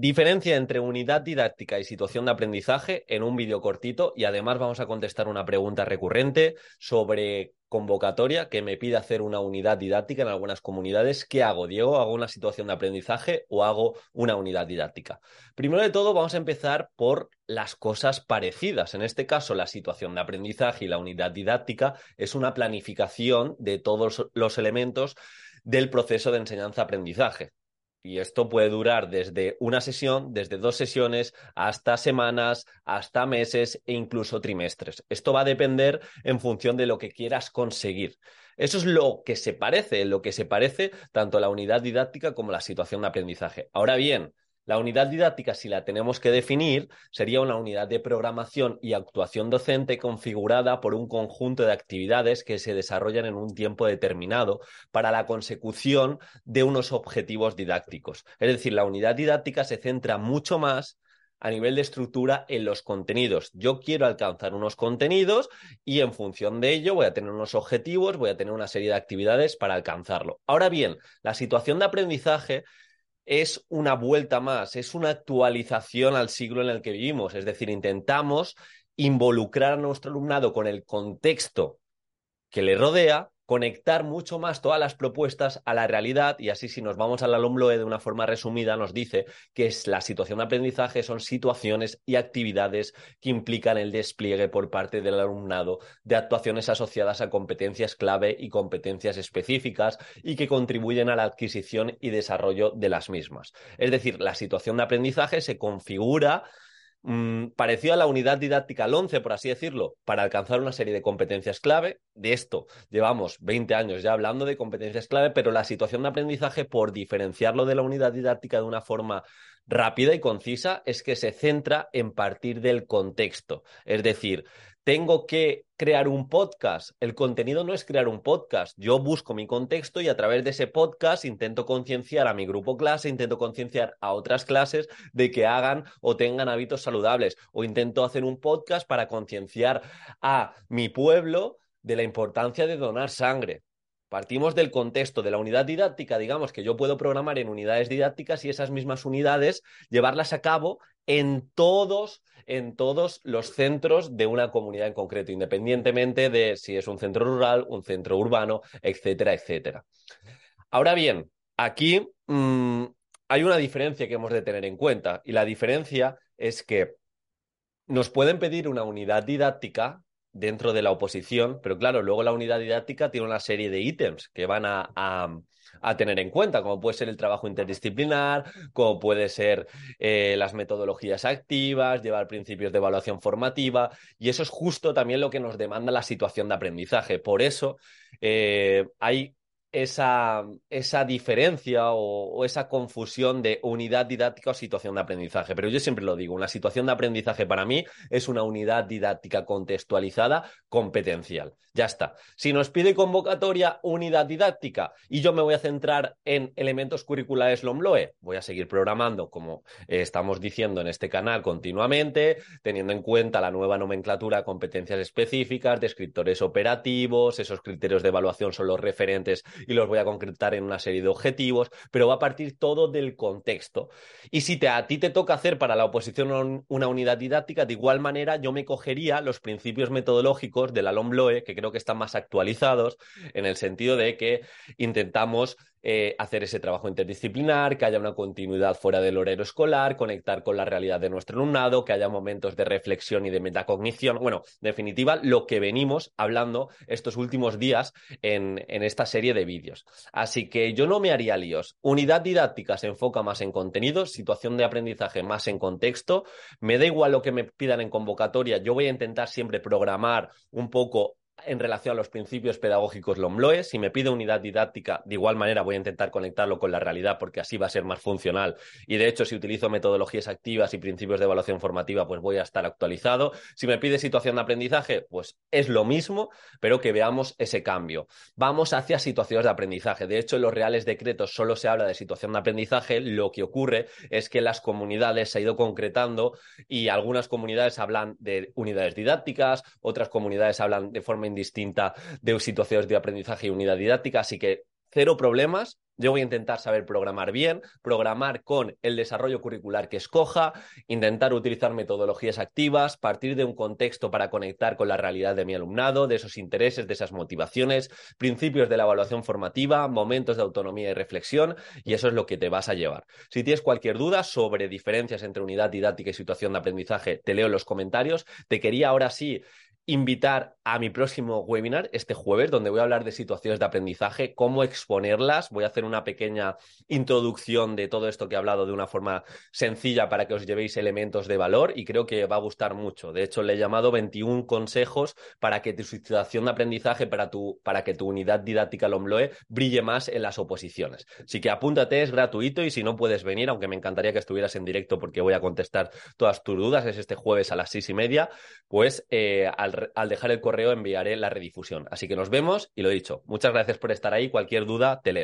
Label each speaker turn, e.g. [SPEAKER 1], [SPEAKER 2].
[SPEAKER 1] Diferencia entre unidad didáctica y situación de aprendizaje en un vídeo cortito y además vamos a contestar una pregunta recurrente sobre convocatoria que me pide hacer una unidad didáctica en algunas comunidades. ¿Qué hago, Diego? ¿Hago una situación de aprendizaje o hago una unidad didáctica? Primero de todo, vamos a empezar por las cosas parecidas. En este caso, la situación de aprendizaje y la unidad didáctica es una planificación de todos los elementos del proceso de enseñanza-aprendizaje. Y esto puede durar desde una sesión, desde dos sesiones, hasta semanas, hasta meses e incluso trimestres. Esto va a depender en función de lo que quieras conseguir. Eso es lo que se parece, lo que se parece tanto la unidad didáctica como la situación de aprendizaje. Ahora bien, la unidad didáctica, si la tenemos que definir, sería una unidad de programación y actuación docente configurada por un conjunto de actividades que se desarrollan en un tiempo determinado para la consecución de unos objetivos didácticos. Es decir, la unidad didáctica se centra mucho más a nivel de estructura en los contenidos. Yo quiero alcanzar unos contenidos y en función de ello voy a tener unos objetivos, voy a tener una serie de actividades para alcanzarlo. Ahora bien, la situación de aprendizaje es una vuelta más, es una actualización al siglo en el que vivimos. Es decir, intentamos involucrar a nuestro alumnado con el contexto que le rodea conectar mucho más todas las propuestas a la realidad y así si nos vamos al alumno de una forma resumida nos dice que es la situación de aprendizaje son situaciones y actividades que implican el despliegue por parte del alumnado de actuaciones asociadas a competencias clave y competencias específicas y que contribuyen a la adquisición y desarrollo de las mismas. Es decir, la situación de aprendizaje se configura Mm, parecido a la unidad didáctica al 11, por así decirlo, para alcanzar una serie de competencias clave. De esto llevamos 20 años ya hablando de competencias clave, pero la situación de aprendizaje, por diferenciarlo de la unidad didáctica de una forma rápida y concisa, es que se centra en partir del contexto. Es decir, tengo que crear un podcast. El contenido no es crear un podcast. Yo busco mi contexto y a través de ese podcast intento concienciar a mi grupo clase, intento concienciar a otras clases de que hagan o tengan hábitos saludables. O intento hacer un podcast para concienciar a mi pueblo de la importancia de donar sangre. Partimos del contexto de la unidad didáctica, digamos que yo puedo programar en unidades didácticas y esas mismas unidades llevarlas a cabo en todos, en todos los centros de una comunidad en concreto, independientemente de si es un centro rural, un centro urbano, etcétera, etcétera. Ahora bien, aquí mm, hay una diferencia que hemos de tener en cuenta y la diferencia es que nos pueden pedir una unidad didáctica dentro de la oposición, pero claro, luego la unidad didáctica tiene una serie de ítems que van a, a, tener en cuenta, como puede ser el trabajo interdisciplinar, como puede ser eh, las metodologías activas, llevar principios de evaluación formativa, y eso es justo también lo que nos demanda la situación de aprendizaje. Por eso eh, hay esa, esa diferencia o, esa confusión de unidad didáctica o situación de aprendizaje. Pero yo siempre lo digo, una situación de aprendizaje para mí es una unidad didáctica contextualizada competencial. Ya está. Si nos pide convocatoria unidad didáctica y yo me voy a centrar en elementos curriculares LOMLOE, voy a seguir programando como estamos diciendo en este canal continuamente, teniendo en cuenta la nueva nomenclatura, competencias específicas, descriptores operativos, esos criterios de evaluación son los referentes y los voy a concretar en una serie de objetivos, pero va a partir todo del contexto. Y si te, a ti te toca hacer para la oposición una unidad didáctica, de igual manera yo me cogería los principios metodológicos de la LOMBLOE, que creo que están más actualizados, en el sentido de que intentamos eh, hacer ese trabajo interdisciplinar, que haya una continuidad fuera del horario escolar, conectar con la realidad de nuestro alumnado, que haya momentos de reflexión y de metacognición. Bueno, en definitiva, lo que venimos hablando estos últimos días en, en esta serie de vídeos. Así que yo no me haría líos. Unidad didáctica se enfoca más en contenidos, situación de aprendizaje más en contexto. Me da igual lo que me pidan en convocatoria, yo voy a intentar siempre programar un poco en relación a los principios pedagógicos LOMLOE. Si me pide unidad didáctica, de igual manera voy a intentar conectarlo con la realidad porque así va a ser más funcional. Y de hecho, si utilizo metodologías activas y principios de evaluación formativa, pues voy a estar actualizado. Si me pide situación de aprendizaje, pues es lo mismo, pero que veamos ese cambio. Vamos hacia situaciones de aprendizaje. De hecho, en los reales decretos solo se habla de situación de aprendizaje. Lo que ocurre es que las comunidades se ha ido concretando y algunas comunidades hablan de unidades didácticas, otras comunidades hablan de indistinta de situaciones de aprendizaje y unidad didáctica, así que cero problemas. Yo voy a intentar saber programar bien, programar con el desarrollo curricular que escoja, intentar utilizar metodologías activas, partir de un contexto para conectar con la realidad de mi alumnado, de esos intereses, de esas motivaciones, principios de la evaluación formativa, momentos de autonomía y reflexión, y eso es lo que te vas a llevar. Si tienes cualquier duda sobre diferencias entre unidad didáctica y situación de aprendizaje, te leo en los comentarios. Te quería ahora sí invitar a mi próximo webinar este jueves, donde voy a hablar de situaciones de aprendizaje, cómo exponerlas. Voy a hacer una pequeña introducción de todo esto que he hablado de una forma sencilla para que os llevéis elementos de valor y creo que va a gustar mucho. De hecho, le he llamado 21 consejos para que tu situación de aprendizaje, para, tu, para que tu unidad didáctica LOMLOE brille más en las oposiciones. Así que apúntate, es gratuito y si no puedes venir, aunque me encantaría que estuvieras en directo porque voy a contestar todas tus dudas, es este jueves a las seis y media, pues eh, al al dejar el correo enviaré la redifusión. Así que nos vemos y lo he dicho. Muchas gracias por estar ahí. Cualquier duda, te leo.